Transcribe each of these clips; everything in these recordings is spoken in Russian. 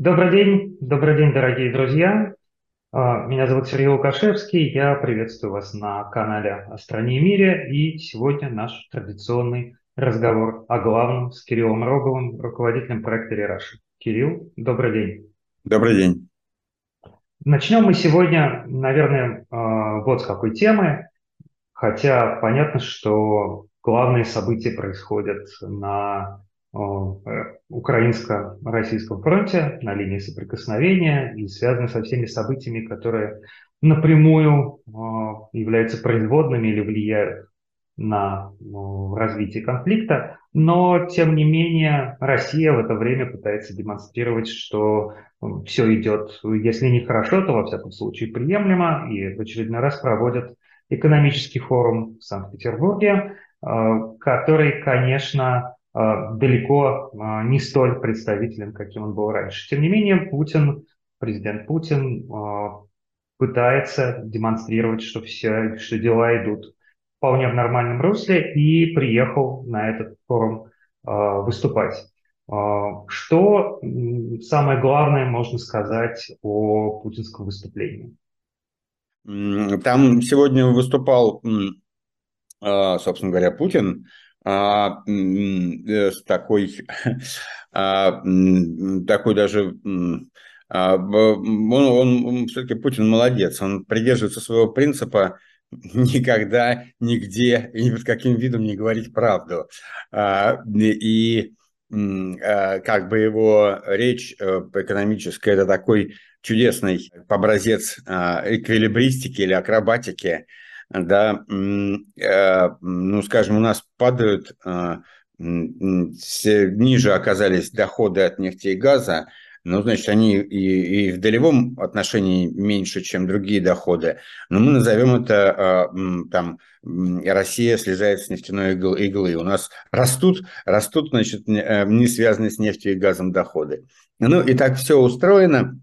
Добрый день, добрый день, дорогие друзья. А, меня зовут Сергей Лукашевский, я приветствую вас на канале «О стране и мире», и сегодня наш традиционный разговор о главном с Кириллом Роговым, руководителем проекта «Рераши». Кирилл, добрый день. Добрый день. Начнем мы сегодня, наверное, а, вот с какой темы, хотя понятно, что главные события происходят на украинско-российском фронте на линии соприкосновения и связаны со всеми событиями, которые напрямую э, являются производными или влияют на э, развитие конфликта. Но, тем не менее, Россия в это время пытается демонстрировать, что все идет, если не хорошо, то во всяком случае приемлемо, и в очередной раз проводят экономический форум в Санкт-Петербурге, который, конечно, далеко а, не столь представителен, каким он был раньше. Тем не менее, Путин, президент Путин а, пытается демонстрировать, что, все, что дела идут вполне в нормальном русле и приехал на этот форум выступать. Что самое главное можно сказать о путинском выступлении? Там сегодня выступал, собственно говоря, Путин, а, э, такой, а, такой даже а, он, он, он все-таки Путин молодец, он придерживается своего принципа никогда, нигде и ни под каким видом не говорить правду. И как бы его речь э, экономическая, это такой чудесный образец эквилибристики или акробатики, да, э, ну, скажем, у нас падают, э, ниже оказались доходы от нефти и газа, ну, значит, они и, и в долевом отношении меньше, чем другие доходы. Но мы назовем это э, там Россия слезает с нефтяной иглы. У нас растут, растут, значит, не связанные с нефтью и газом доходы. Ну, и так все устроено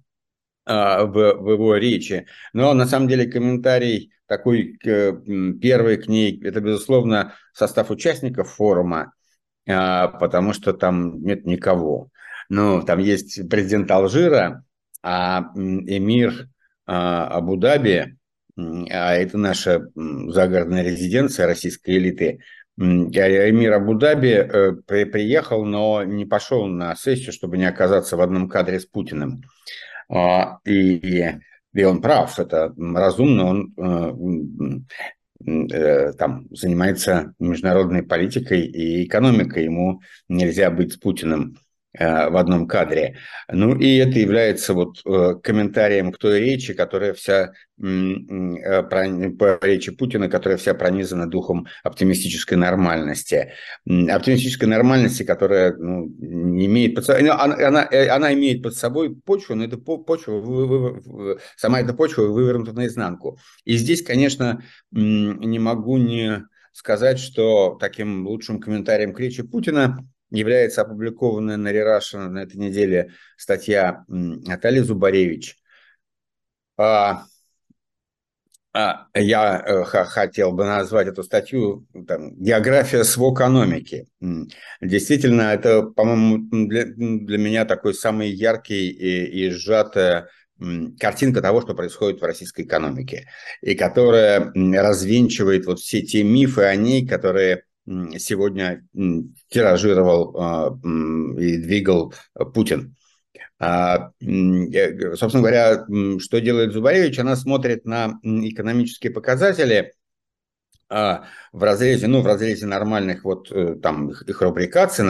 в, в его речи. Но на самом деле комментарий такой первый к это, безусловно, состав участников форума, а, потому что там нет никого. Ну, там есть президент Алжира, а эмир а, Абу-Даби, а это наша загородная резиденция российской элиты, Эмир Абу-Даби э, приехал, но не пошел на сессию, чтобы не оказаться в одном кадре с Путиным. И и он прав, это разумно, он э, э, там занимается международной политикой и экономикой, ему нельзя быть с Путиным в одном кадре. Ну и это является вот э, комментарием к той речи, которая вся, э, по речи Путина, которая вся пронизана духом оптимистической нормальности. Оптимистической нормальности, которая ну, не имеет под собой, ну, она, она, она имеет под собой почву, но эта почва, сама эта почва вывернута наизнанку. И здесь, конечно, не могу не сказать, что таким лучшим комментарием к речи Путина является опубликованная на Рерашина на этой неделе статья Натальи Зубаревич. А, а, я э, хотел бы назвать эту статью там, «География свокономики». Действительно, это, по-моему, для, для меня такой самый яркий и, и сжатая картинка того, что происходит в российской экономике, и которая развенчивает вот все те мифы о ней, которые сегодня тиражировал а, и двигал Путин. А, собственно говоря, что делает Зубаревич? Она смотрит на экономические показатели а, в разрезе, ну, в разрезе нормальных вот э, там их, их рубрикаций,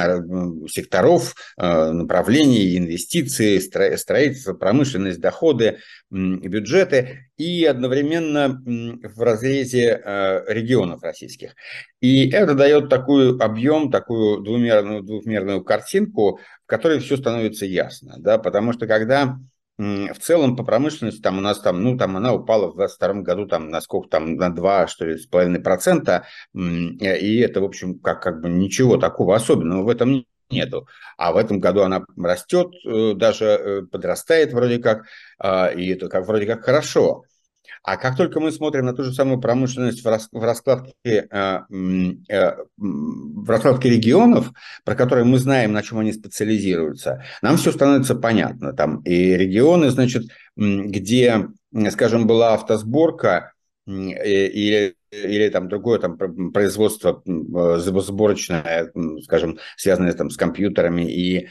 секторов, э, направлений, инвестиции, строительство, промышленность, доходы, бюджеты и одновременно в разрезе э, регионов российских. И это дает такой объем, такую двумерную, двухмерную картинку, в которой все становится ясно, да, потому что когда в целом по промышленности там у нас там, ну, там она упала в 2022 году там на сколько там, на 2, что ли, с половиной процента, и это, в общем, как, как бы ничего такого особенного в этом нету. А в этом году она растет, э, даже э, подрастает вроде как, а, и это как вроде как хорошо. А как только мы смотрим на ту же самую промышленность в, рас, в, раскладке, э, э, в раскладке регионов, про которые мы знаем, на чем они специализируются, нам все становится понятно. Там и регионы, значит, где, скажем, была автосборка, или, или там другое там производство сборочное, скажем, связанное там с компьютерами и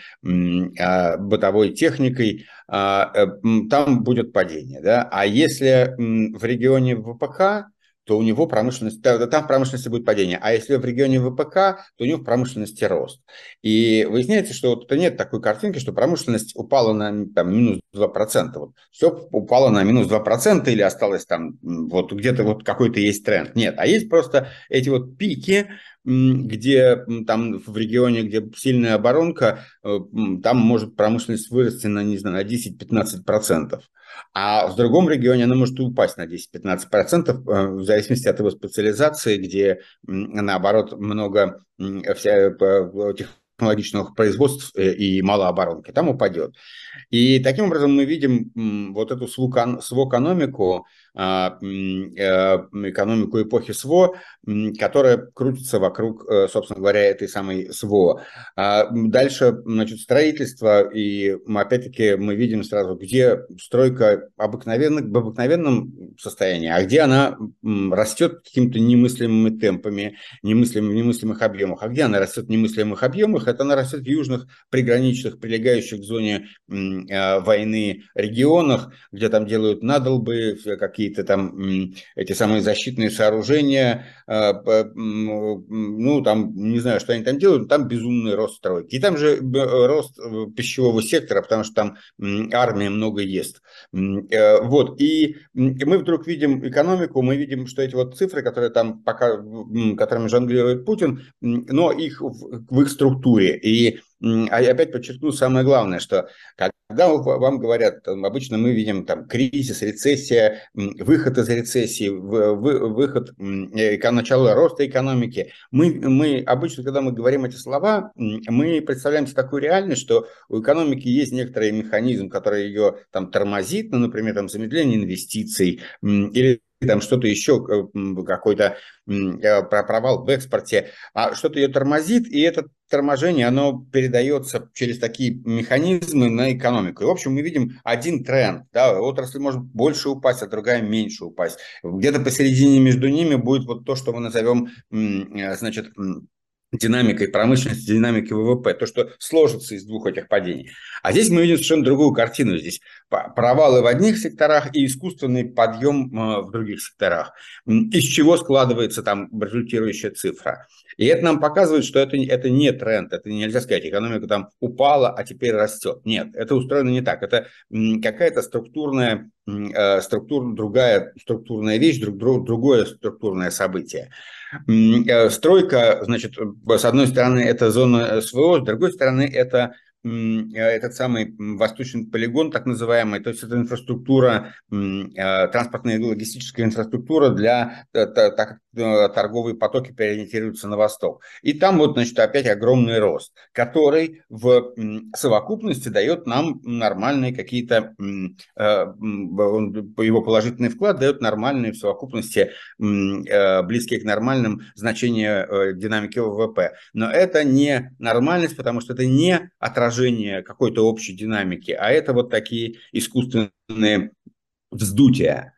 а, бытовой техникой, а, э, там будет падение. Да? А если в регионе ВПК, то у него промышленность, там в промышленности будет падение. А если в регионе ВПК, то у него в промышленности рост. И выясняется, что вот нет такой картинки, что промышленность упала на там, минус 2%. Вот все упало на минус 2% или осталось там вот где-то вот какой-то есть тренд. Нет, а есть просто эти вот пики, где там в регионе, где сильная оборонка, э, там может промышленность вырасти на, не знаю, на 10-15%. А в другом регионе она может упасть на 10-15%, э, в зависимости от его специализации, где, наоборот, много технологичных производств э, и мало оборонки, там упадет. И таким образом мы видим вот эту свокономику, экономику эпохи СВО, которая крутится вокруг, э, собственно говоря, этой самой СВО. А дальше, значит, строительство, и опять-таки мы видим сразу, где стройка обыкновенных, в обыкновенном состоянии, а где она растет какими-то немыслимыми темпами, немыслимыми, немыслимых объемах. А где она растет в немыслимых объемах? Это она растет в южных приграничных, прилегающих к зоне э, войны регионах, где там делают надолбы, какие какие-то там эти самые защитные сооружения, а, ну, там, не знаю, что они там делают, там безумный рост стройки. И там же рост э, пищевого сектора, потому что там армия много ест. Э, вот, и мы вдруг видим экономику, мы видим, что эти вот цифры, которые там пока, которыми жонглирует Путин, но их в их структуре. И а я опять подчеркну самое главное, что когда вам говорят, обычно мы видим там кризис, рецессия, выход из рецессии, выход, э, начало роста экономики, мы, мы обычно, когда мы говорим эти слова, мы представляем себе такую реальность, что у экономики есть некоторый механизм, который ее там тормозит, ну, например, там замедление инвестиций или там что-то еще, э, какой-то э, провал в экспорте, а что-то ее тормозит, и это торможение, оно передается через такие механизмы на экономику. И, в общем, мы видим один тренд. Да, отрасль может больше упасть, а другая меньше упасть. Где-то посередине между ними будет вот то, что мы назовем, э, значит, динамикой промышленности, динамикой ВВП, то, что сложится из двух этих падений. А здесь мы видим совершенно другую картину. Здесь провалы в одних секторах и искусственный подъем э, в других секторах. Из чего складывается там результирующая цифра. И это нам показывает, что это, это не тренд, это нельзя сказать, экономика там упала, а теперь растет. Нет, это устроено не так. Это какая-то структурная, э, структур, другая структурная вещь, друг, друг, другое структурное событие. Э, стройка, значит, с одной стороны, это зона СВО, с другой стороны, это Э, этот самый восточный полигон, так называемый, то есть это инфраструктура, э, транспортная и логистическая инфраструктура для, э, так торговые потоки переориентируются на восток. И там вот, значит, опять огромный рост, который в совокупности дает нам нормальные какие-то, его положительный вклад дает нормальные в совокупности близкие к нормальным значения динамики ВВП. Но это не нормальность, потому что это не отражение отражение какой-то общей динамики, а это вот такие искусственные вздутия.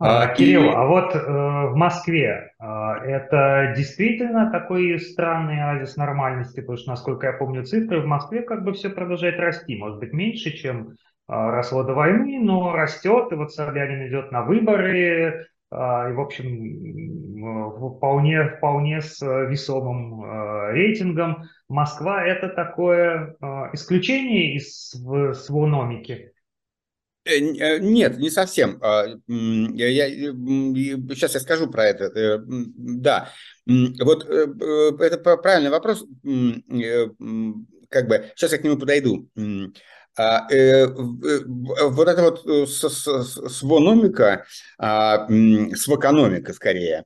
А, а Кирилл, и... а вот э, в Москве э, это действительно такой странный оазис нормальности, потому что, насколько я помню цифры, в Москве как бы все продолжает расти, может быть меньше, чем э, росло до войны, но растет, и вот Собянин идет на выборы, и, в общем, вполне, вполне с весомым а, рейтингом. Москва – это такое а, исключение из свономики? Э, э, нет, не совсем. Я, я, сейчас я скажу про это. Э, да, вот это правильный вопрос. Как бы сейчас я к нему подойду. А, э, э, вот это вот э, свономика, а, свокономика скорее,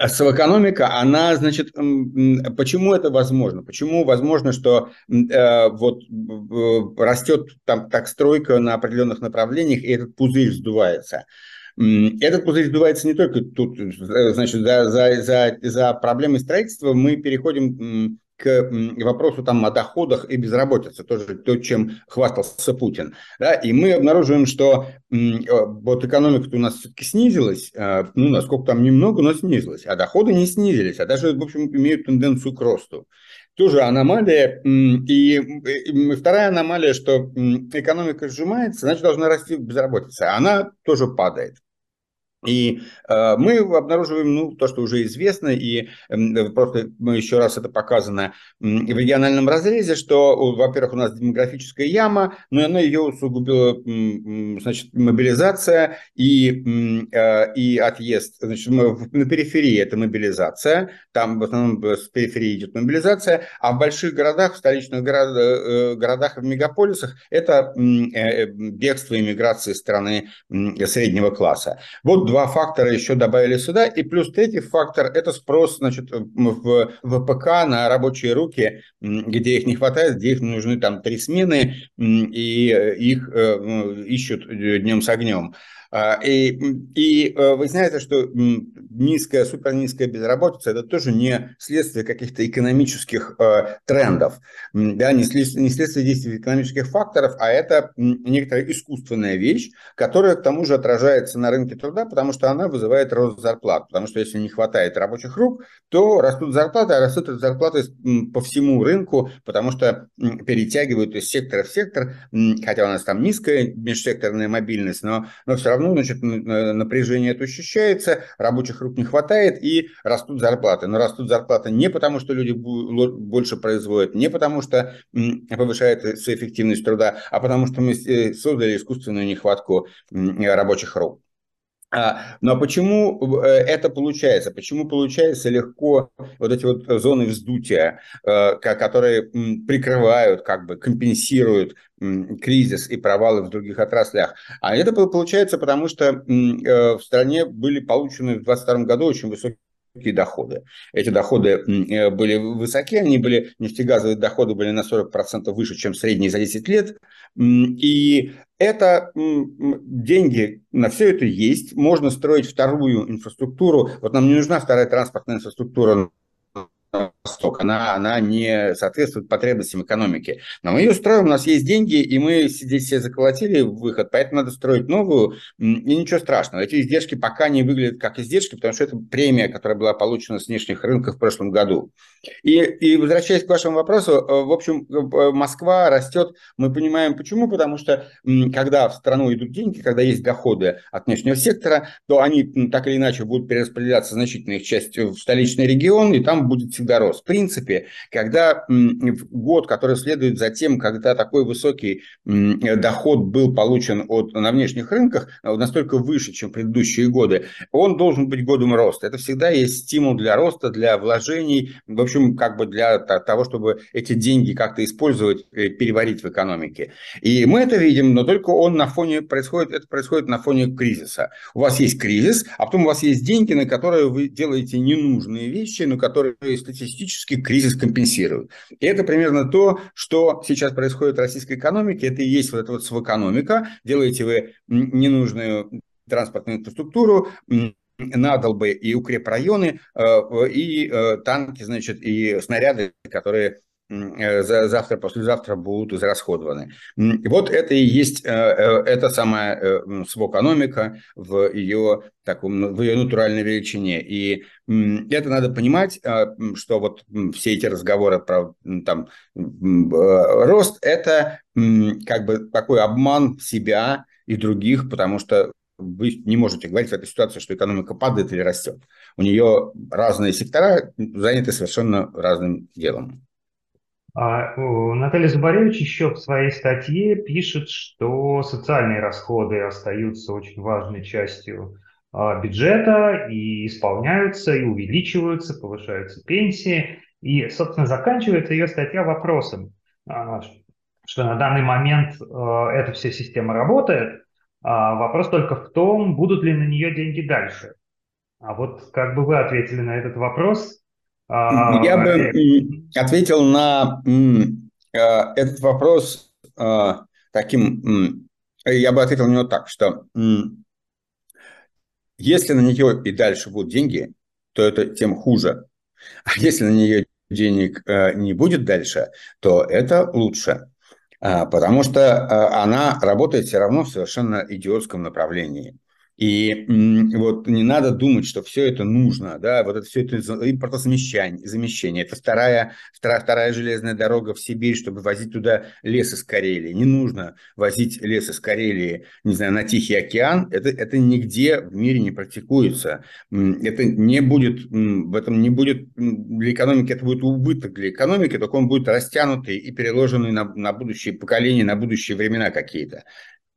а Совэкономика, она, значит, почему это возможно? Почему возможно, что э, вот растет там так стройка на определенных направлениях, и этот пузырь сдувается? Этот пузырь сдувается не только тут, э, значит, за, за, за, за проблемой строительства мы переходим к вопросу там о доходах и безработице, тоже то, чем хвастался Путин. Да? И мы обнаруживаем, что э, вот экономика у нас все-таки снизилась, э, ну, насколько там немного, но снизилась, а доходы не снизились, а даже, в общем, имеют тенденцию к росту. Тоже аномалия. И вторая аномалия, что экономика сжимается, значит, должна расти безработица. Она тоже падает. И э, мы обнаруживаем ну, то, что уже известно, и э, просто мы еще раз это показано э, в региональном разрезе, что, во-первых, у нас демографическая яма, но она ее усугубила э, значит, мобилизация и, э, и отъезд. Значит, мы, на периферии это мобилизация, там в основном с периферии идет мобилизация, а в больших городах, в столичных город, э, городах и в мегаполисах это э, бегство иммиграции страны э, среднего класса. Вот два фактора еще добавили сюда. И плюс третий фактор – это спрос значит, в ВПК на рабочие руки, где их не хватает, где их нужны там три смены, и их э, ищут днем с огнем. А, и, и э, вы знаете, что низкая, супер низкая безработица – это тоже не следствие каких-то экономических э, трендов, да, не следствие, не следствие действий экономических факторов, а это некоторая искусственная вещь, которая к тому же отражается на рынке труда, потому что она вызывает рост зарплат. Потому что если не хватает рабочих рук, то растут зарплаты, а растут зарплаты по всему рынку, потому что перетягивают из сектора в сектор, хотя у нас там низкая межсекторная мобильность, но, но все равно равно значит, напряжение это ощущается, рабочих рук не хватает и растут зарплаты. Но растут зарплаты не потому, что люди больше производят, не потому, что повышается эффективность труда, а потому что мы э, создали искусственную нехватку рабочих рук. А, но почему э, это получается? Почему получается легко вот эти вот зоны вздутия, э, которые прикрывают, как бы компенсируют кризис и провалы в других отраслях? А это получается потому, что э, в стране были получены в 2022 году очень высокие доходы. Эти доходы были высоки, они были, нефтегазовые доходы были на 40% выше, чем средние за 10 лет. И это деньги на все это есть. Можно строить вторую инфраструктуру. Вот нам не нужна вторая транспортная инфраструктура Восток, она, она не соответствует потребностям экономики. Но мы ее строим, у нас есть деньги, и мы здесь все заколотили выход, поэтому надо строить новую, и ничего страшного. Эти издержки пока не выглядят как издержки, потому что это премия, которая была получена с внешних рынков в прошлом году. И, и возвращаясь к вашему вопросу, э, в общем, э, Москва растет, мы понимаем почему, потому что когда в страну идут деньги, когда есть доходы от внешнего сектора, то они так или иначе будут перераспределяться значительная их часть в столичный регион, и там будет всегда рост. В принципе, когда год, который следует за тем, когда такой высокий доход был получен от, на внешних рынках, э, настолько выше, чем предыдущие годы, он должен быть годом роста. Это всегда есть стимул для роста, для вложений, в общем, как бы для того, чтобы эти деньги как-то использовать, э, переварить в экономике. И мы это видим, но только он на фоне происходит, это происходит на фоне кризиса. У вас есть кризис, а потом у вас есть деньги, на которые вы делаете ненужные вещи, но которые статистически кризис компенсирует. И это примерно то, что сейчас происходит в российской экономике. Это и есть вот эта вот свэкономика. Делаете вы ненужную транспортную инфраструктуру, надолбы и укрепрайоны, э, и э, танки, значит, и снаряды, которые завтра, послезавтра будут израсходованы. Вот это и есть эта самая свокономика в ее, таком, в ее натуральной величине. И это надо понимать, что вот все эти разговоры про там, рост – это как бы такой обман себя и других, потому что вы не можете говорить в этой ситуации, что экономика падает или растет. У нее разные сектора заняты совершенно разным делом. А, Наталья Зубаревич еще в своей статье пишет, что социальные расходы остаются очень важной частью а, бюджета и исполняются, и увеличиваются, повышаются пенсии. И, собственно, заканчивается ее статья вопросом, а, что на данный момент эта вся система работает, вопрос только в том, будут ли на нее деньги дальше. А вот как бы вы ответили на этот вопрос? А, Я бы ответил на э, этот вопрос э, таким... Я бы ответил на него так, что Если на нее и дальше будут деньги, то это тем хуже. А если на нее денег э, не будет дальше, то это лучше. А, потому что э, она работает все равно в совершенно идиотском направлении. И вот не надо думать, что все это нужно, да, вот это все это импортозамещение, замещение. Это вторая, вторая, вторая железная дорога в Сибирь, чтобы возить туда лес из Карелии. Не нужно возить лес из Карелии, не знаю, на Тихий океан. Это, это нигде в мире не практикуется. Это не будет, в этом не будет, для экономики это будет убыток для экономики, только он будет растянутый и переложенный на, на будущие поколения, на будущие времена какие-то.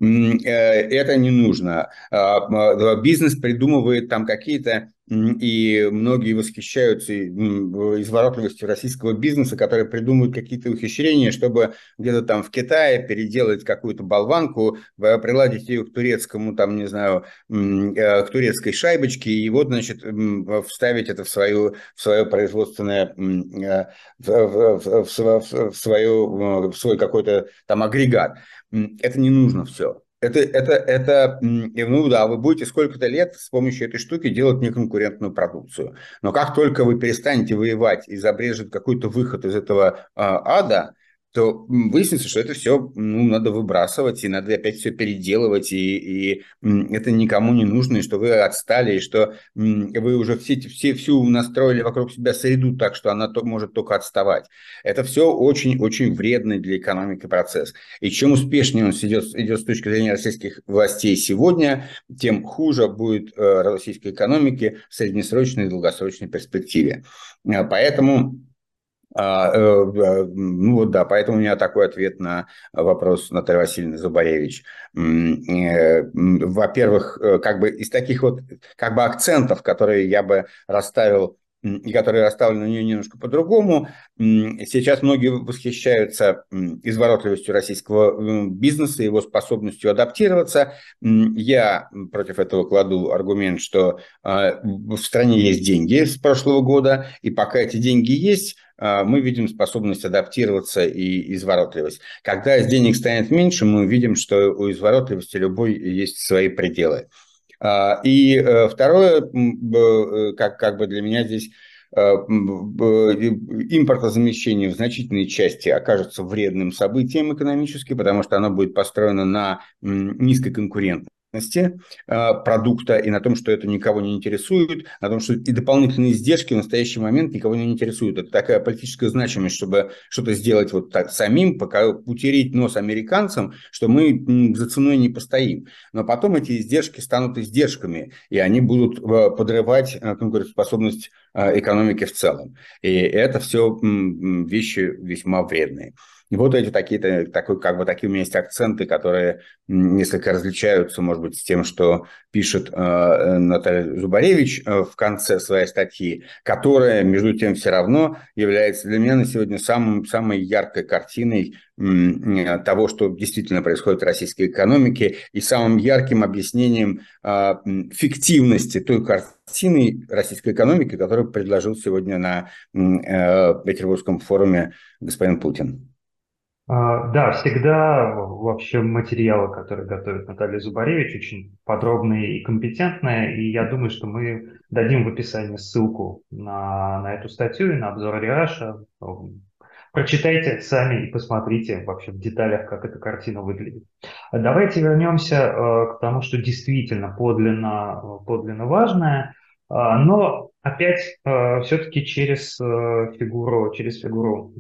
Э, это не нужно. А, бизнес придумывает там какие-то и многие восхищаются изворотливостью российского бизнеса, который придумывают какие-то ухищрения, чтобы где-то там в Китае переделать какую-то болванку, приладить ее к турецкому, там, не знаю, э, к турецкой шайбочке, и вот, значит, вставить это в, свою, в свое производственное, э, в, в, свою, в свой какой-то там агрегат. Это не нужно все. Это, это, это, ну да, вы будете сколько-то лет с помощью этой штуки делать неконкурентную продукцию. Но как только вы перестанете воевать и забрежет какой-то выход из этого а, ада, то выяснится, что это все ну, надо выбрасывать, и надо опять все переделывать, и, и это никому не нужно, и что вы отстали, и что вы уже все, все, всю настроили вокруг себя среду так, что она то, может только отставать. Это все очень-очень вредный для экономики процесс. И чем успешнее он идет, идет с точки зрения российских властей сегодня, тем хуже будет э, российской экономике в среднесрочной и долгосрочной перспективе. Э, поэтому ну вот да, поэтому у меня такой ответ на вопрос Натальи Васильевны Зубаревич. Э, во-первых, как бы из таких вот как бы акцентов, которые я бы расставил и которые расставлены на нее немножко по-другому. Сейчас многие восхищаются изворотливостью российского бизнеса, его способностью адаптироваться. Я против этого кладу аргумент, что а, в стране есть деньги с прошлого года, и пока эти деньги есть, а, мы видим способность адаптироваться и изворотливость. Когда денег станет меньше, мы видим, что у изворотливости любой есть свои пределы. А, и э, второе, э, как, как бы для меня здесь э, импортозамещение в значительной части окажется вредным событием экономически, потому что оно будет построено на низкой конкурентности а, продукта и на том, что это никого не интересует, на том, что и дополнительные издержки в настоящий момент никого не интересуют. Это такая политическая значимость, чтобы что-то сделать вот так самим, пока утереть нос американцам, что мы за ценой не постоим. Но потом эти издержки станут издержками, и они будут э, подрывать э, конкурентоспособность э, экономики в целом. И это все вещи весьма вредные. И вот эти такие, такой, как бы такие у меня есть акценты, которые несколько различаются, может быть, с тем, что пишет э, Наталья Зубаревич э, в конце своей статьи, которая, между тем, все равно является для меня на сегодня самым, самой яркой картиной э, того, что действительно происходит в российской экономике, и самым ярким объяснением э, фиктивности той картины российской экономики, которую предложил сегодня на э, Петербургском форуме господин Путин. А, да, всегда вообще материалы, которые готовит Наталья Зубаревич, очень подробные и компетентные, и я думаю, что мы дадим в описании ссылку на, на эту статью и на обзор Ариаша. Прочитайте сами и посмотрите вообще в деталях, как эта картина выглядит. Давайте вернемся э, к тому, что действительно подлинно, подлинно важное, э, но опять э, все-таки через фигуру, через фигуру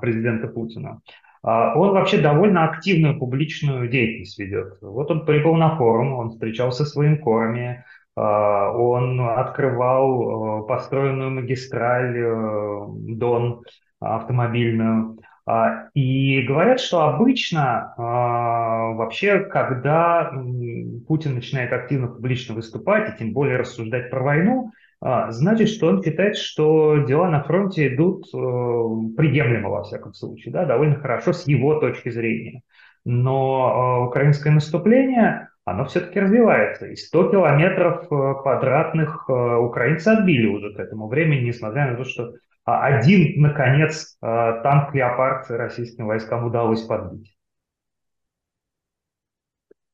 президента Путина. А, он вообще довольно активную публичную деятельность ведет. Вот он прибыл на форум, он встречался с военкорами, а, он открывал а, построенную магистраль э, Дон автомобильную. И говорят, что обычно вообще, когда Путин начинает активно публично выступать, и тем более рассуждать про войну, а, значит, что он считает, что дела на фронте идут э, приемлемо, во всяком случае, да, довольно хорошо с его точки зрения. Но э, украинское наступление, оно все-таки развивается. И 100 километров э, квадратных украинцы отбили уже к этому времени, несмотря на то, что один, наконец, танк «Леопард» российским войскам удалось подбить.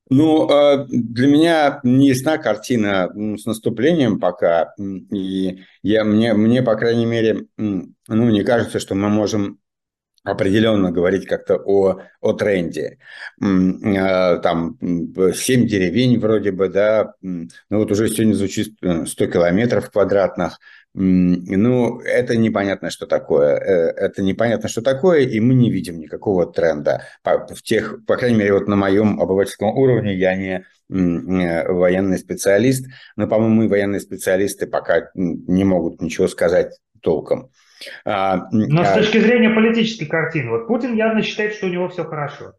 Ну, э, для меня не ясна картина с наступлением пока, и я, мне, мне, по крайней мере, ну, не кажется, что мы можем определенно говорить как-то о, о тренде. Э, там семь деревень вроде бы, да, ну вот уже сегодня звучит 100 э, километров квадратных, ну, это непонятно, что такое. Э, это непонятно, что такое, и мы не видим никакого тренда. По, в тех, по крайней мере, вот на моем обывательском уровне я не военный специалист, но, по-моему, и военные специалисты пока не могут ничего сказать толком. А, но с а точки зрения политической картины, вот Путин явно считает, что у него все хорошо.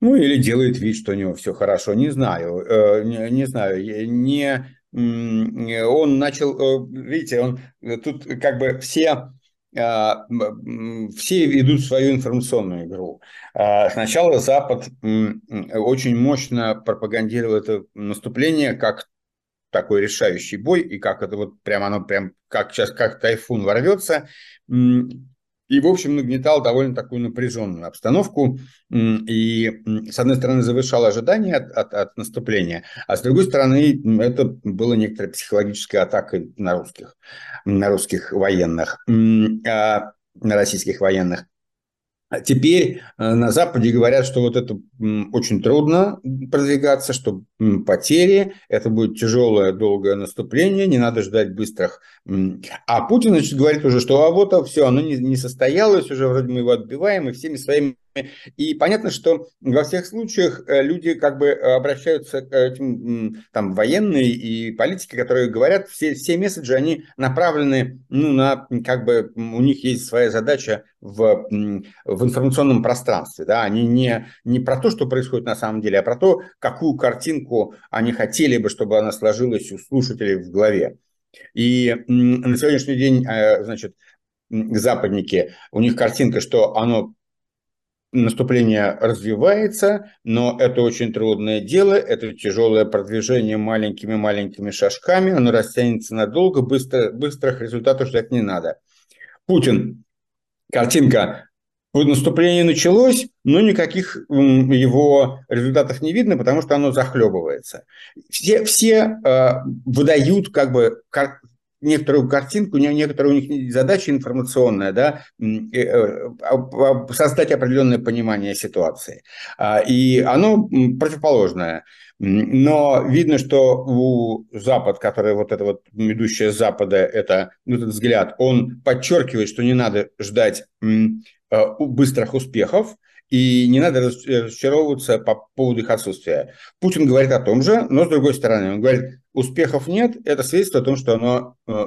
Ну, или делает вид, что у него все хорошо, не знаю, э, не, не знаю, не он начал, э, видите, он э, тут как бы все а, все идут свою информационную игру. А, сначала Запад очень мощно пропагандировал это наступление как такой решающий бой, и как это вот прям оно прям как сейчас как тайфун ворвется и, в общем, нагнетал довольно такую напряженную обстановку и, с одной стороны, завышал ожидания от, от, от наступления, а с другой стороны, это было некоторой психологической атакой на русских, на русских военных, а, на российских военных. А теперь э, на Западе говорят, что вот это очень трудно продвигаться, что потери, это будет тяжелое, долгое наступление, не надо ждать быстрых. А Путин, значит, говорит уже, что а вот все, оно не, не состоялось, уже вроде мы его отбиваем, и всеми своими и понятно, что во всех случаях э, люди как бы обращаются к этим, там, военные и политики, которые говорят, все, все месседжи, они направлены, ну, на, как бы, у них есть своя задача в, в информационном пространстве, да, они не, не про то, что происходит на самом деле, а про то, какую картинку они хотели бы, чтобы она сложилась у слушателей в голове. И на сегодняшний день, э, значит, западники, у них картинка, что оно наступление развивается, но это очень трудное дело, это тяжелое продвижение маленькими-маленькими шажками, оно растянется надолго, быстро, быстрых результатов ждать не надо. Путин, картинка, вот наступление началось, но никаких его результатов не видно, потому что оно захлебывается. Все, все э, выдают как бы некоторую картинку, некоторая у них задача информационная, да, э, создать определенное понимание ситуации. А, и оно противоположное. Но видно, что у Запад, который вот это вот ведущее Запада, это, этот взгляд, он подчеркивает, что не надо ждать э, быстрых успехов, и не надо разочаровываться по поводу их отсутствия. Путин говорит о том же, но с другой стороны, он говорит, успехов нет, это свидетельство о том, что оно э,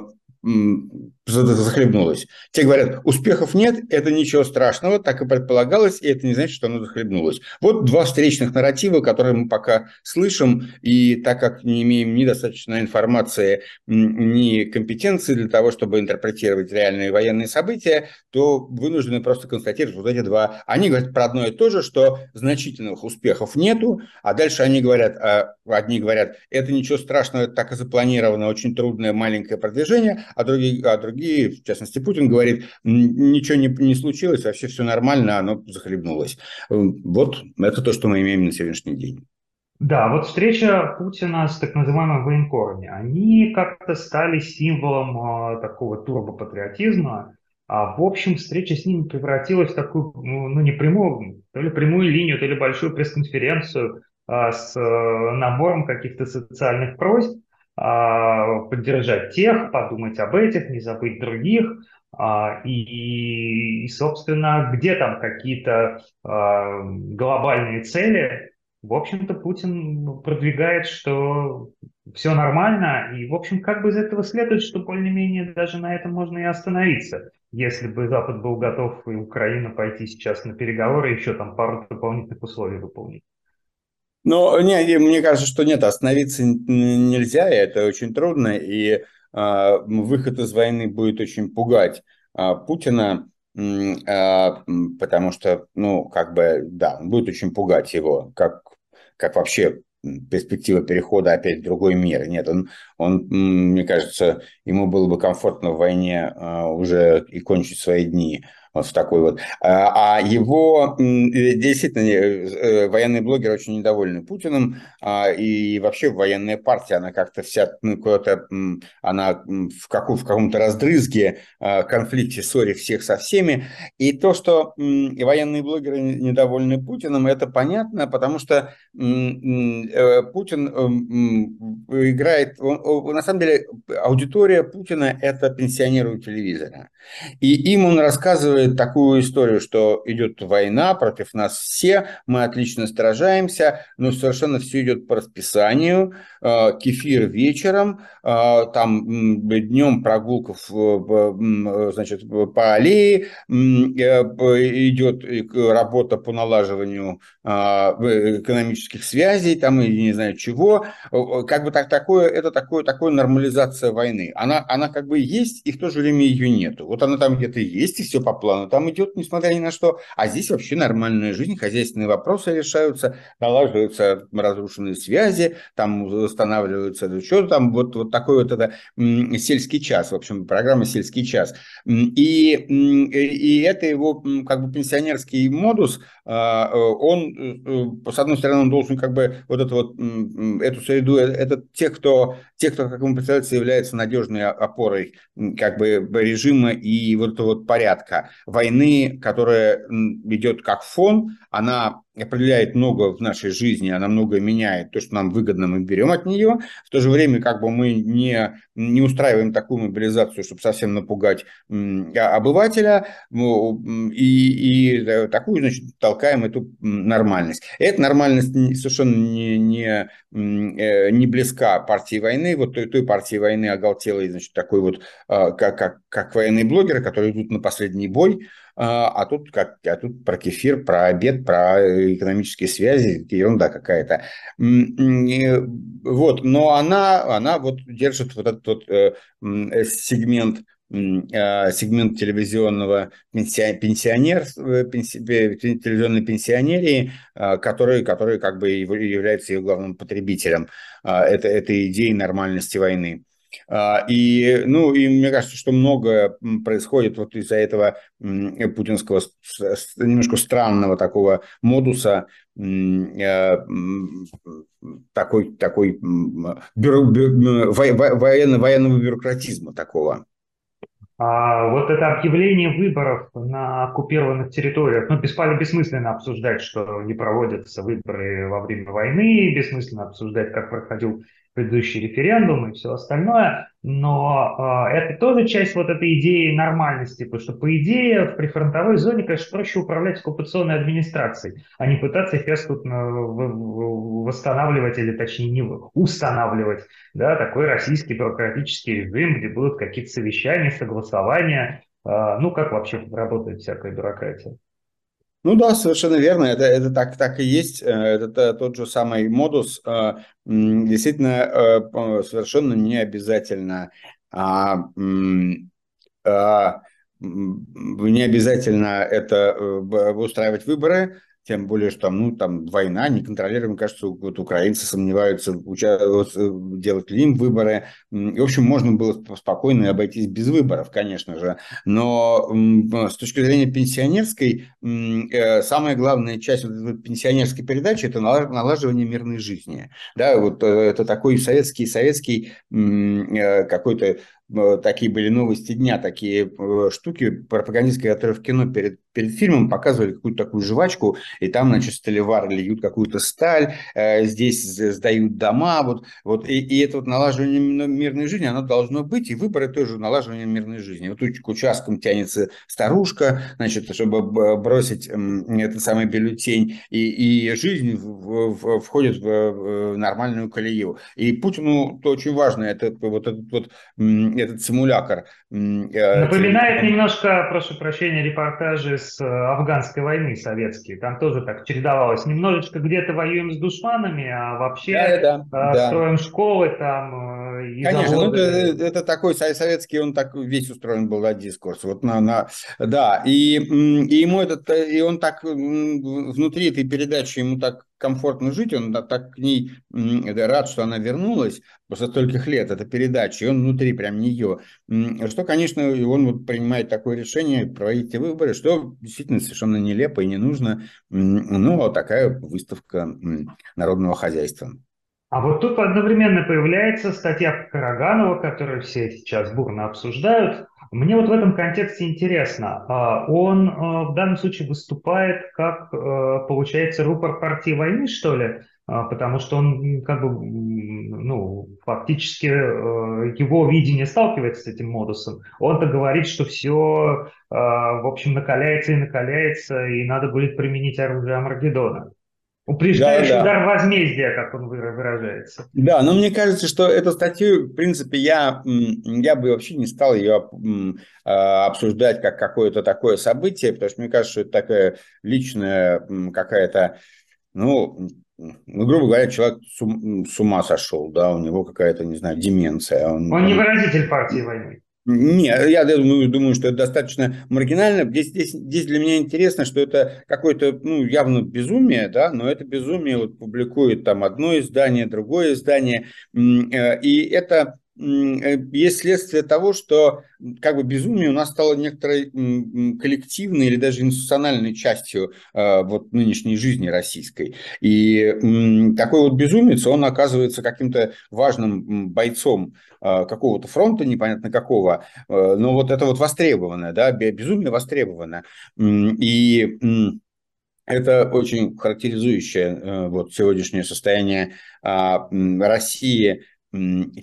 захлебнулось. Те говорят, успехов нет, это ничего страшного, так и предполагалось, и это не значит, что оно захлебнулось. Вот два встречных нарратива, которые мы пока слышим, и так как не имеем ни достаточной информации, ни компетенции для того, чтобы интерпретировать реальные военные события, то вынуждены просто констатировать вот эти два. Они говорят про одно и то же, что значительных успехов нету, а дальше они говорят, а одни говорят, это ничего страшного, это так и запланировано, очень трудное маленькое продвижение, а другие, а другие, в частности Путин, говорит, ничего не, не случилось, вообще все нормально, оно захлебнулось. Вот это то, что мы имеем на сегодняшний день. Да, вот встреча Путина с так называемыми военкорами, они как-то стали символом э, такого турбопатриотизма, а в общем встреча с ними превратилась в такую, ну, ну не прямую, то ли прямую линию, то ли большую пресс-конференцию э, с э, набором каких-то социальных просьб, а, поддержать тех, подумать об этих, не забыть других. А, и, и собственно, где там какие-то а, глобальные цели, в общем-то, Путин продвигает, что все нормально, и, в общем, как бы из этого следует, что более-менее даже на этом можно и остановиться. Если бы Запад был готов и Украина пойти сейчас на переговоры, еще там пару дополнительных условий выполнить. Но не, мне кажется, что нет, остановиться нельзя, и это очень трудно, и э, выход из войны будет очень пугать э, Путина, э, потому что, ну, как бы, да, он будет очень пугать его, как, как вообще перспектива перехода опять в другой мир. Нет, он, он, мне кажется, ему было бы комфортно в войне э, уже и кончить свои дни. Вот в такой вот. А, а его действительно военные блогеры очень недовольны Путиным, а, и вообще военная партия, она как-то вся ну, куда-то, она в, каком, в каком-то раздрызге, конфликте, ссоре всех со всеми. И то, что военные блогеры недовольны Путиным, это понятно, потому что э, Путин играет, на самом деле аудитория Путина – это пенсионеры у телевизора. И им он рассказывает такую историю, что идет война против нас все, мы отлично сражаемся, но совершенно все идет по расписанию, э, кефир вечером, э, там днем прогулка значит, по аллее, идет работа по налаживанию экономических связей, там, и не знаю чего, как бы так, такое, это такое, такое нормализация войны. Она, она как бы есть, и в то же время ее нету. Вот она там где-то есть, и все по плану там идет, несмотря ни на что. А здесь вообще нормальная жизнь, хозяйственные вопросы решаются, налаживаются разрушенные связи, там устанавливаются, что там, вот, вот такой вот это сельский час, в общем, программа «Сельский час». И, и это его как бы пенсионерский модус, а, он, э, с одной стороны, он должен как бы вот эту вот, эту среду, э, это те, кто, те, кто, как ему представляется, является надежной опорой как бы режима и вот этого вот порядка войны, которая идет как фон, она определяет много в нашей жизни, она многое меняет, то, что нам выгодно, мы берем от нее. В то же время как бы мы не, не устраиваем такую мобилизацию, чтобы совсем напугать обывателя, и, и такую, значит, толкаем эту нормальность. Эта нормальность совершенно не, не, э, не близка партии войны, вот той, той партии войны оголтелой, значит, такой вот, а, как, как, как военные блогеры, которые идут на последний бой, а, а тут, как, а тут про кефир, про обед, про экономические связи, ерунда какая-то. Вот, но она, она вот держит вот этот вот э, сегмент а, сегмент телевизионного пенсионер, э, пенси, телевизионной пенсионерии, который, который как бы является ее главным потребителем это, этой идеи нормальности войны. А, и, ну, и мне кажется, что многое происходит вот из-за этого путинского немножко странного такого модуса, э, такой, такой бюро, бюро, военно, военного бюрократизма такого. А вот это объявление выборов на оккупированных территориях, ну, бессмысленно обсуждать, что не проводятся выборы во время войны, бессмысленно обсуждать, как проходил предыдущий референдум и все остальное, но э, это тоже часть вот этой идеи нормальности, потому что по идее в прифронтовой зоне, конечно, проще управлять оккупационной администрацией, а не пытаться сейчас тут э, восстанавливать или точнее не устанавливать да, такой российский бюрократический режим, где будут какие-то совещания, согласования, э, ну как вообще работает всякая бюрократия. Ну да, совершенно верно. Это, это так, так и есть. Э, это тот же самый модус. Э, действительно, э, совершенно не обязательно а, а, не обязательно это устраивать выборы тем более, что там, ну, там война, неконтролируемая, кажется, вот украинцы сомневаются, уча... Э, делать ли им выборы. В общем, можно было спокойно обойтись без выборов, конечно же. Но с точки зрения пенсионерской, э, самая главная часть пенсионерской передачи – это налаживание мирной жизни. Да, вот э, это такой советский, советский какой-то такие были новости дня, такие штуки пропагандистские, которые в кино перед перед фильмом показывали какую-то такую жвачку, и там, значит, столевары льют какую-то сталь, э, здесь сдают дома, вот, вот и, и это вот налаживание мирной жизни, оно должно быть, и выборы тоже налаживание мирной жизни. Вот к участкам тянется старушка, значит, чтобы бросить этот самый бюллетень, и, и жизнь в, в, входит в нормальную колею. И Путину то очень важно, это вот этот вот этот симулятор. Э, Напоминает немножко, прошу прощения, репортажи с э, афганской войны советские. Там тоже так чередовалось. Немножечко где-то воюем с душманами, а вообще да, да, э, строим да. школы там. И Конечно, ну, это, это такой советский, он так весь устроен был, да, дискурс. Вот на, на, да, и, и ему этот, и он так внутри этой передачи ему так комфортно жить, он так к ней рад, что она вернулась после стольких лет, эта передача, и он внутри прям нее, что, конечно, он вот принимает такое решение проводить эти выборы, что действительно совершенно нелепо и не нужно, ну, такая выставка народного хозяйства. А вот тут одновременно появляется статья Караганова, которую все сейчас бурно обсуждают. Мне вот в этом контексте интересно, а, он а, в данном случае выступает как, а, получается, рупор партии войны, что ли? Потому что он как бы, ну, фактически его видение сталкивается с этим модусом. Он-то говорит, что все, в общем, накаляется и накаляется, и надо будет применить оружие Армагеддона. Упреждающий да, да. удар возмездия, как он выражается. Да, но мне кажется, что эту статью, в принципе, я, я бы вообще не стал ее а, обсуждать как какое-то такое событие, потому что мне кажется, что это такая личная какая-то, ну, ну, грубо говоря, человек с ума сошел, да, у него какая-то, не знаю, деменция. Он, он не выразитель партии войны. Нет, я думаю, думаю, что это достаточно маргинально. Здесь, здесь, здесь для меня интересно, что это какое-то, ну, явно безумие, да, но это безумие вот публикует там одно издание, другое издание, э, и это Э, есть следствие того, что как бы безумие у нас стало некоторой коллективной или даже институциональной частью э, вот нынешней жизни российской. И такой вот безумец, он оказывается каким-то важным бойцом э, какого-то фронта, непонятно какого, но вот это вот востребованное, да, безумие востребовано. И это очень характеризующее вот сегодняшнее состояние а, России –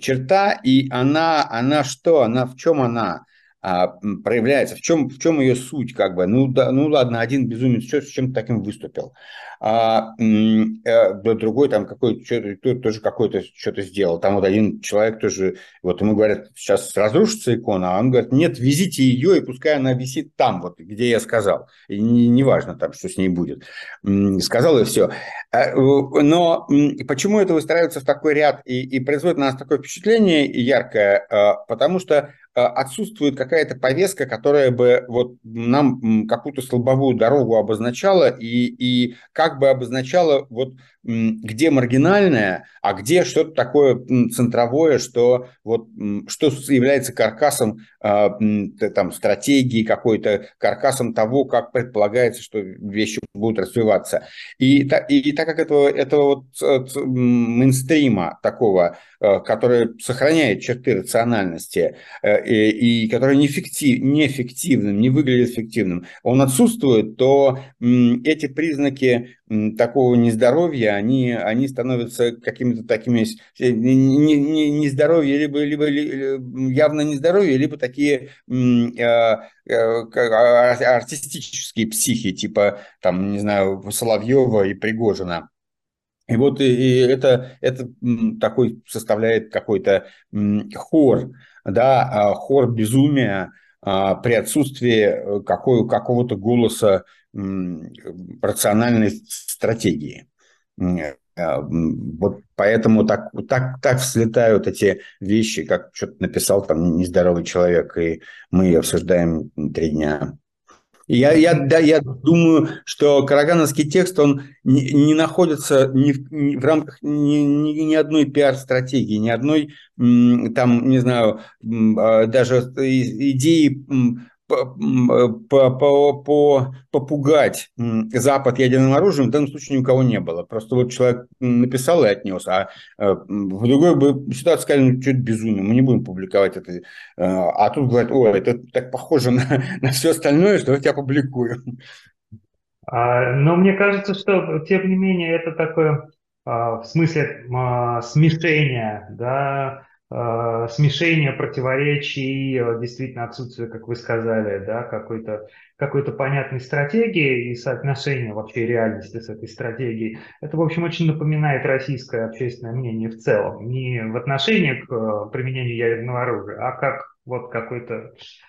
черта, и она, она что, она в чем она? А, проявляется, в чем, в чем ее суть, как бы, ну, да, ну ладно, один безумец что, с чем-то таким выступил, а э, другой там какой-то, тоже какой-то что-то сделал, там вот один человек тоже, вот ему говорят, сейчас разрушится икона, а он говорит, нет, везите ее, и пускай она висит там, вот, где я сказал, и неважно не там, что с ней будет, сказал и все. А, но почему это выстраивается в такой ряд? И, и производит на нас такое впечатление яркое, а, потому что а, отсутствует какая-то повестка, которая бы вот нам какую-то слабовую дорогу обозначала и, и как бы обозначала вот где маргинальное, а где что-то такое центровое, что, вот, что является каркасом э, там, стратегии какой-то, каркасом того, как предполагается, что вещи будут развиваться. И, и, и так как этого, этого вот мейнстрима такого, э, который сохраняет черты рациональности э, и, и который неэффектив, неэффективным, не выглядит эффективным, он отсутствует, то эти признаки такого нездоровья, они, они становятся какими-то такими нездоровья, либо, либо явно нездоровье, либо такие а, артистические психи, типа, там, не знаю, Соловьева и Пригожина. И вот и, это, это такой составляет какой-то хор, да, хор безумия при отсутствии какой, какого-то голоса рациональной стратегии. А, вот поэтому так, так, так взлетают эти вещи, как что-то написал там нездоровый человек, и мы обсуждаем три дня. Я, я, да, я думаю, что карагановский текст, он не, не находится ни в, ни в рамках ни, ни, ни одной пиар-стратегии, ни одной, там, не знаю, а, даже идеи попугать Запад ядерным оружием в данном случае ни у кого не было. Просто вот человек написал и отнес, а э, в другой бы ситуации сказали, ну, что это безумие, мы не будем публиковать это. Э, а тут говорят, ой, это так похоже на, на все остальное, что я публикую. А, но мне кажется, что, тем не менее, это такое, а, в смысле а, смешения, да, э, смешение противоречий, э, действительно отсутствие, как вы сказали, да, какой-то какой понятной стратегии и соотношения вообще реальности с этой стратегией. Это, в общем, очень напоминает российское общественное мнение в целом. Не в отношении к э, применению ядерного оружия, а как вот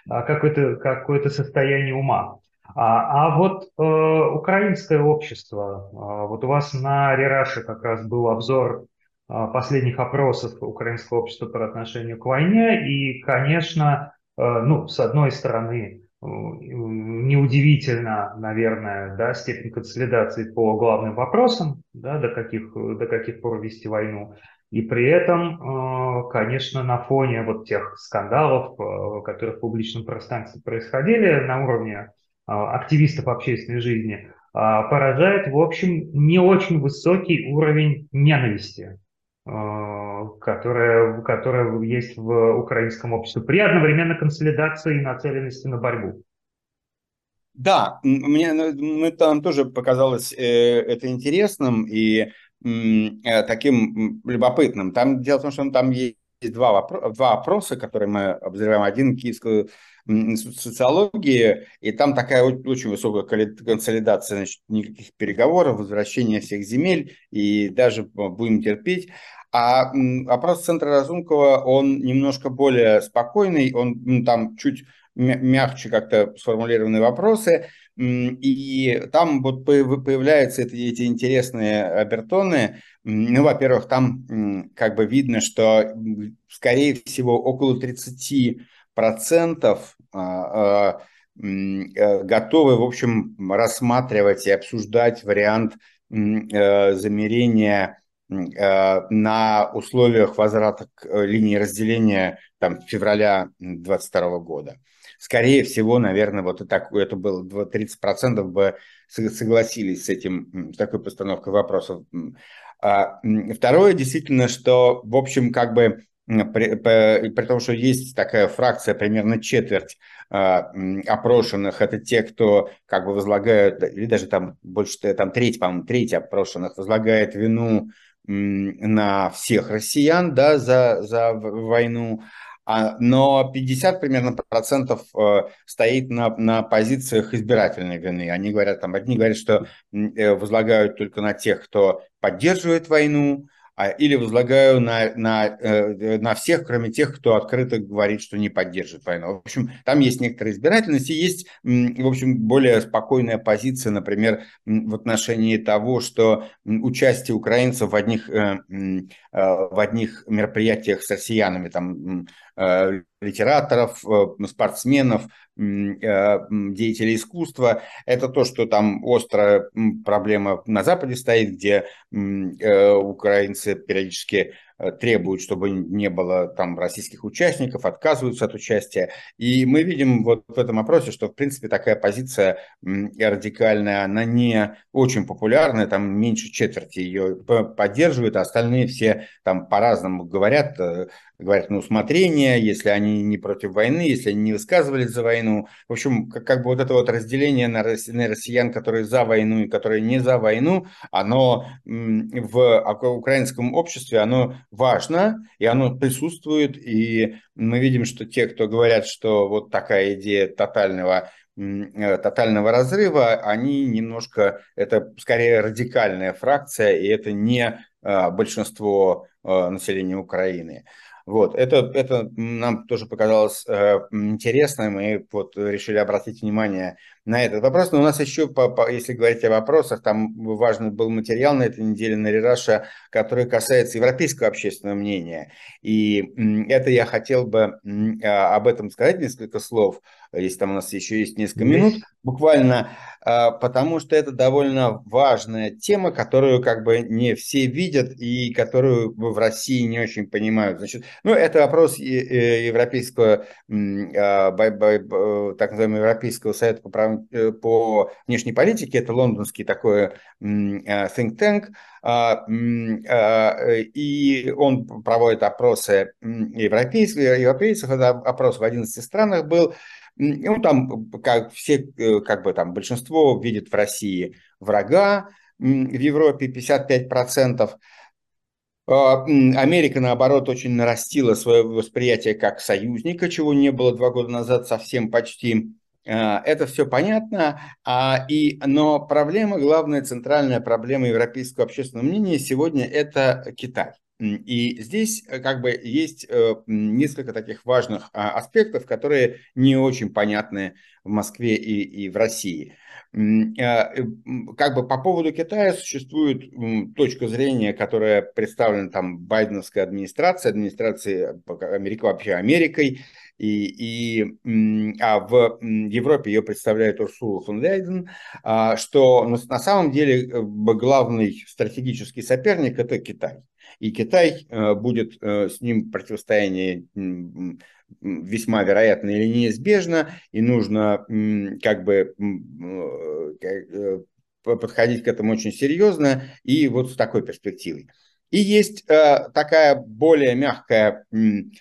а какое-то какое состояние ума. А, а вот э, украинское общество, э, вот у вас на Рераше как раз был обзор последних опросов украинского общества по отношению к войне. И, конечно, э, ну, с одной стороны, неудивительно, наверное, да, степень консолидации по главным вопросам, да, до каких, до каких пор вести войну. И при этом, э, конечно, на фоне вот тех скандалов, э, которые в публичном пространстве происходили на уровне э, активистов общественной жизни, поражает, в общем, не очень высокий уровень ненависти, которая, которая есть в украинском обществе, при одновременной консолидации и нацеленности на борьбу. Да, мне, ну, мне там тоже показалось э, это интересным, и Э, таким любопытным. Там дело в том, что там есть два, вопро- два опроса, которые мы обозреваем. Один киевскую социологии, и там такая очень высокая консолидация, значит, никаких переговоров, возвращения всех земель, и даже будем терпеть. А опрос Центра Разумкова, он немножко более спокойный, он там чуть мягче как-то сформулированы вопросы, и там вот появляются эти, эти интересные обертоны. Ну, во-первых, там как бы видно, что, скорее всего, около 30 процентов а, а, э, готовы, в общем, рассматривать и обсуждать вариант э, замерения э, на условиях возврата к линии разделения там, февраля 2022 года скорее всего, наверное, вот и так, это было 30% бы согласились с этим, с такой постановкой вопросов. А, второе, действительно, что, в общем, как бы при, при, при том, что есть такая фракция, примерно четверть а, опрошенных, это те, кто как бы возлагают, или даже там больше, там треть, по-моему, треть опрошенных возлагает вину на всех россиян, да, за, за войну, а, но 50 примерно процентов э, стоит на, на позициях избирательной вины. Они говорят, там, одни говорят, что э, возлагают только на тех, кто поддерживает войну, или возлагаю на, на, э, на всех, кроме тех, кто открыто говорит, что не поддерживает войну. В общем, там есть некоторая избирательность и есть, в общем, более спокойная позиция, например, в отношении того, что участие украинцев в одних, э, э, в одних мероприятиях с россиянами, там, литераторов, спортсменов, деятелей искусства. Это то, что там острая проблема на Западе стоит, где украинцы периодически Э, требуют, чтобы не было там российских участников, отказываются от участия. И мы видим вот в этом опросе, что в принципе такая позиция радикальная, она не очень популярная, там меньше четверти ее поддерживают, а остальные все там по-разному говорят, э, говорят на усмотрение, если они не против войны, если они не высказывались за войну. В общем, как, как бы вот это вот разделение на, на россиян, которые за войну и которые не за войну, оно в украинском обществе, оно важно, и оно присутствует, и мы видим, что те, кто говорят, что вот такая идея тотального э, тотального разрыва, они немножко, это скорее радикальная фракция, и это не э, большинство э, населения Украины. Вот, это, это нам тоже показалось э, интересным, и вот решили обратить внимание на этот вопрос. Но у нас еще, по, по, если говорить о вопросах, там важный был материал на этой неделе на Рераша, который касается европейского общественного мнения. И это я хотел бы а, об этом сказать несколько слов, если там у нас еще есть несколько минут, буквально, а, потому что это довольно важная тема, которую как бы не все видят и которую в России не очень понимают. Значит, ну, это вопрос Европейского, а, так называемого Европейского совета по, прав... Э, по внешней политике, это лондонский такой think tank, а, и он проводит опросы европейцев, европейцев, это опрос в 11 странах был, ну, там, как все, э, как бы там, большинство видит в России врага, в Европе 55%. А, Америка, наоборот, очень нарастила свое восприятие как союзника, чего не было два года назад совсем почти. А, это все понятно, и, но проблема, главная центральная проблема европейского общественного мнения сегодня – это Китай. И здесь э, как бы есть э, несколько таких важных а, аспектов, которые не очень понятны в Москве и, и в России. А, как бы по поводу Китая существует точка зрения, которая представлена там байденовской администрацией, администрацией Америки, вообще Америкой, и, и, а в Европе ее представляет Урсула фон Лейден, а, что на самом деле э, главный стратегический соперник – это Китай. И Китай э, будет э, с ним противостояние весьма вероятно или неизбежно, и нужно как бы подходить к этому очень серьезно и вот с такой перспективой. И есть э, такая более мягкая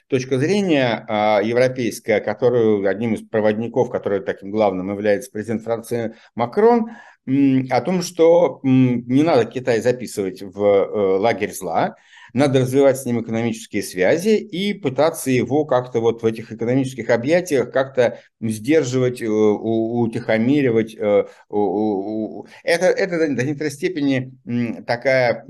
точка зрения э, европейская, которую одним из проводников, который таким главным является президент Франции Макрон, о том, что не надо Китай записывать в э, лагерь зла, надо развивать с ним экономические связи и пытаться его как-то вот в этих экономических объятиях как-то сдерживать, э, утихомиривать. Э, это, это до некоторой степени такая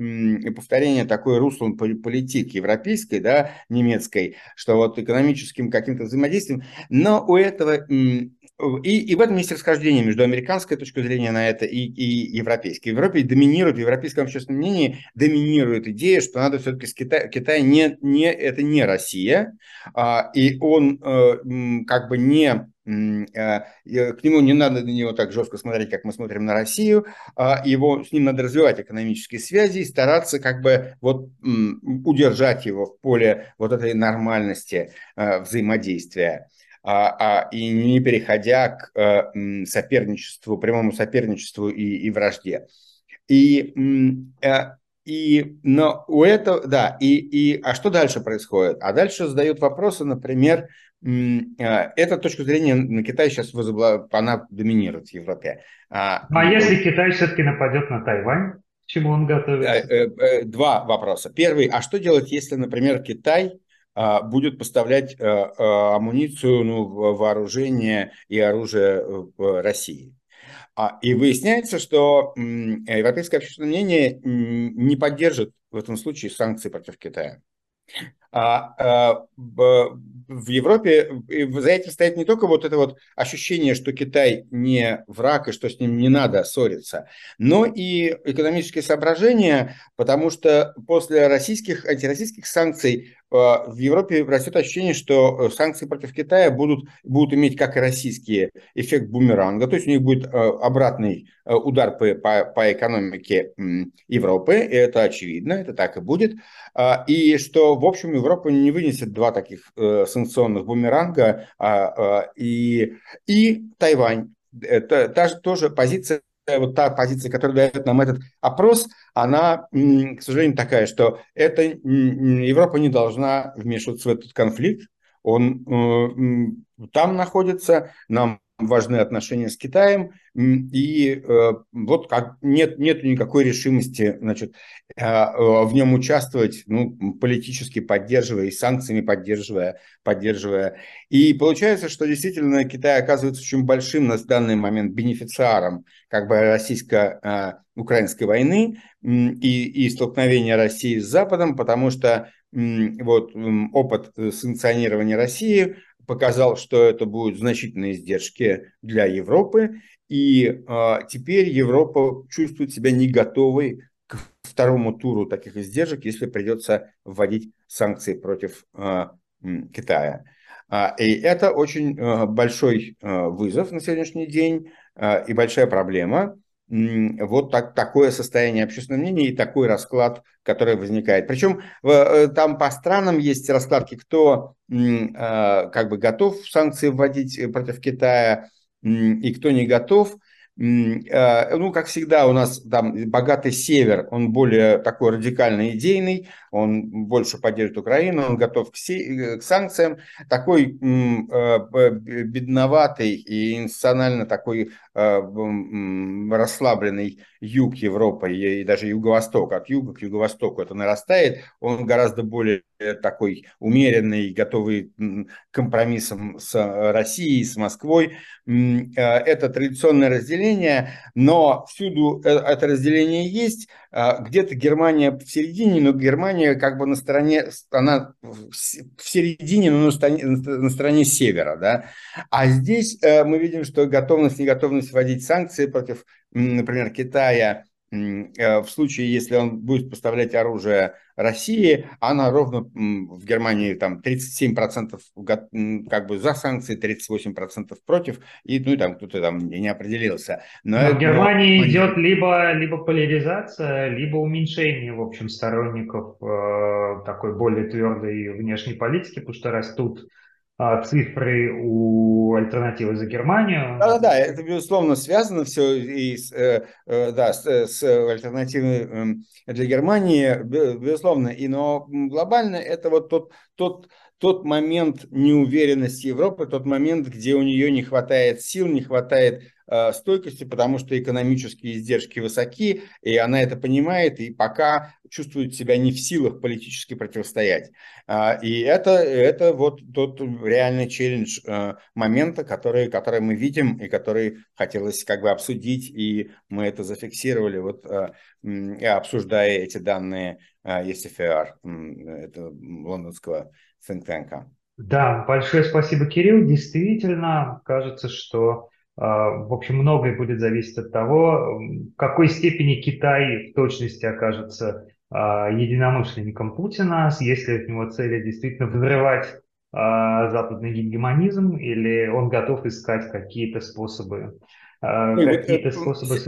повторение такой руслом политики европейской, да, немецкой, что вот экономическим каким-то взаимодействием, но у этого и, и в этом есть расхождение между американской точкой зрения на это и, и европейской. В Европе доминирует, в европейском общественном мнении доминирует идея, что надо все-таки с Китая, Китай не, не, это не Россия, а, и он а, как бы не э, к нему не надо на него так жестко смотреть, как мы смотрим на Россию, а его, с ним надо развивать экономические связи и стараться как бы вот удержать его в поле вот этой нормальности э, взаимодействия а, а, и не переходя к а, соперничеству, прямому соперничеству и, и вражде. И, а, и, но у этого, да, и, и, а что дальше происходит? А дальше задают вопросы, например, эта точка зрения на Китай сейчас возобла... она доминирует в Европе. А, а если Китай все-таки нападет на Тайвань, к чему он готовится? Э, э, два вопроса. Первый, а что делать, если, например, Китай будет поставлять э, э, амуницию, ну, вооружение и оружие России. А, и выясняется, что европейское общественное мнение не поддержит в этом случае санкции против Китая. А, а в Европе за этим стоит не только вот это вот ощущение, что Китай не враг и что с ним не надо ссориться, но и экономические соображения, потому что после российских, антироссийских санкций в Европе растет ощущение, что э, санкции против Китая будут, будут иметь, как и российские, эффект бумеранга, то есть у них будет э, обратный удар по, по, по экономике Европы, и это очевидно, это так и будет, а, и что, в общем, Европа не вынесет два таких санкционных бумеранга, а, а, и, и Тайвань. Это та же тоже позиция вот та позиция, которую дает нам этот опрос, она, к сожалению, такая, что это Европа не должна вмешиваться в этот конфликт. Он э, там находится, нам важны отношения с Китаем, и э, вот как нет, нет никакой решимости значит, э, э, в нем участвовать, ну, политически поддерживая и санкциями поддерживая, поддерживая. И получается, что действительно Китай оказывается очень большим на данный момент бенефициаром как бы российско-украинской войны и, и столкновения России с Западом, потому что вот опыт санкционирования России показал, что это будут значительные издержки для Европы, и э, теперь Европа чувствует себя не готовой к второму туру таких издержек, если придется вводить санкции против э, Китая. А, и это очень большой вызов на сегодняшний день и большая проблема вот так, такое состояние общественного мнения и такой расклад, который возникает. Причем э, там по странам есть раскладки, кто а, как бы готов санкции вводить э, против Китая и кто не готов. Ну, как всегда, у нас там богатый север, он более такой радикально идейный, он больше поддержит Украину, он готов к, э, к санкциям. Такой э, бедноватый и институционально такой э, расслабленный юг Европы и даже юго-восток, от юга к юго-востоку это нарастает, он гораздо более такой умеренный, готовый к компромиссам с Россией, с Москвой. Это традиционное разделение, но всюду это разделение есть. Где-то Германия в середине, но Германия как бы на стороне, она в середине, но на стороне, севера, да. А здесь э, мы видим, что готовность, неготовность вводить санкции против, например, Китая в случае, если он будет поставлять оружие России, она ровно в Германии там 37% как бы за санкции, 38% против, и ну там кто-то там не определился. Но, Но в Германии но... идет либо, либо поляризация, либо уменьшение, в общем, сторонников э, такой более твердой внешней политики, потому что растут цифры у альтернативы за Германию. Да-да-да, это, безусловно, связано все и с, э, э, да, с, с альтернативой э, для Германии, безусловно, и, но глобально это вот тот, тот, тот момент неуверенности Европы, тот момент, где у нее не хватает сил, не хватает Э, стойкости, потому что экономические издержки высоки, и она это понимает, и пока чувствует себя не в силах политически противостоять. А, и это, это вот тот реальный челлендж э, момента, который, который мы видим и который хотелось как бы обсудить, и мы это зафиксировали, вот э, обсуждая эти данные ECFR, это лондонского think tank. Да, большое спасибо, Кирилл. Действительно, кажется, что в общем, многое будет зависеть от того, в какой степени Китай в точности окажется а, единомышленником Путина, если от него цели действительно взрывать а, западный гегемонизм, или он готов искать какие-то способы какие-то способы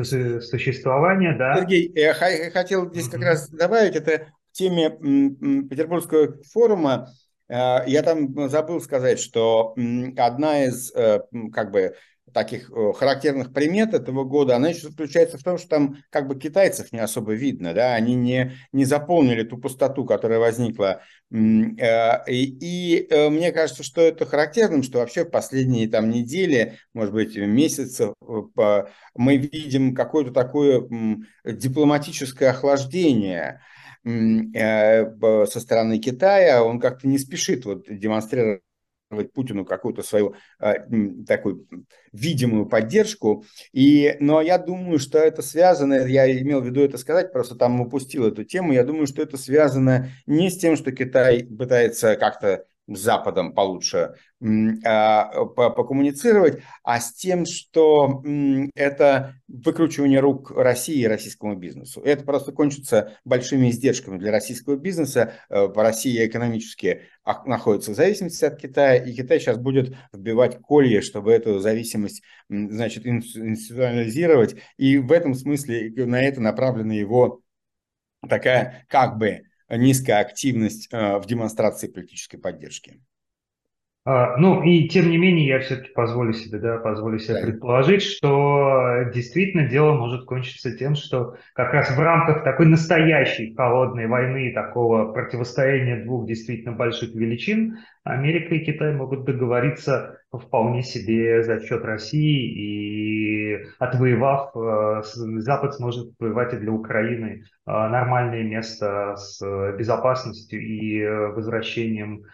существования, да. Сергей, я хотел здесь как раз добавить, это в теме Петербургского форума, я там забыл сказать, что одна из э, как бы таких э, характерных примет этого года, она еще заключается в том, что там как бы китайцев не особо видно, да, они не, не заполнили ту пустоту, которая возникла. Э, и, и э, мне кажется, что это характерным, что вообще последние там недели, может быть, месяцы мы видим какое-то такое дипломатическое охлаждение со стороны Китая, он как-то не спешит вот демонстрировать Путину какую-то свою э, такую видимую поддержку. И, но я думаю, что это связано, я имел в виду это сказать, просто там упустил эту тему, я думаю, что это связано не с тем, что Китай пытается как-то с Западом получше а, покоммуницировать, а с тем, что это выкручивание рук России и российскому бизнесу. Это просто кончится большими издержками для российского бизнеса. Э, в России экономически находится в зависимости от Китая, и Китай сейчас будет вбивать колье, чтобы эту зависимость значит, институционализировать. И в этом смысле на это направлена его такая как бы низкая активность э, в демонстрации политической поддержки. А, ну и тем не менее я все-таки позволю себе, да, позволю себе да. предположить, что действительно дело может кончиться тем, что как раз в рамках такой настоящей холодной войны, такого противостояния двух действительно больших величин, Америка и Китай могут договориться вполне себе за счет России и отвоевав, э, Запад сможет отвоевать и для Украины э, нормальное место с безопасностью и э, возвращением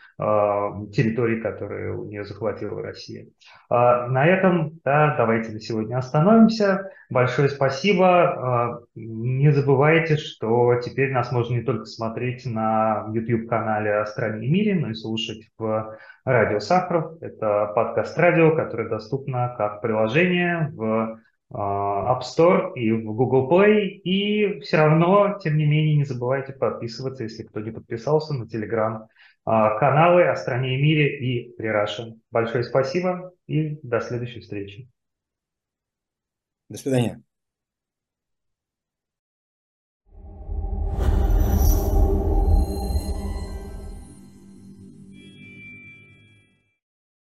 территорий, которые у нее захватила Россия. На этом да, давайте на сегодня остановимся. Большое спасибо. Не забывайте, что теперь нас можно не только смотреть на YouTube-канале «О стране и мире», но и слушать в радио Сахаров. Это подкаст-радио, которое доступно как приложение в а, App Store и в Google Play. И все равно, тем не менее, не забывайте подписываться, если кто не подписался, на Telegram а, каналы о стране и мире и Прирашен. Большое спасибо и до следующей встречи. До свидания.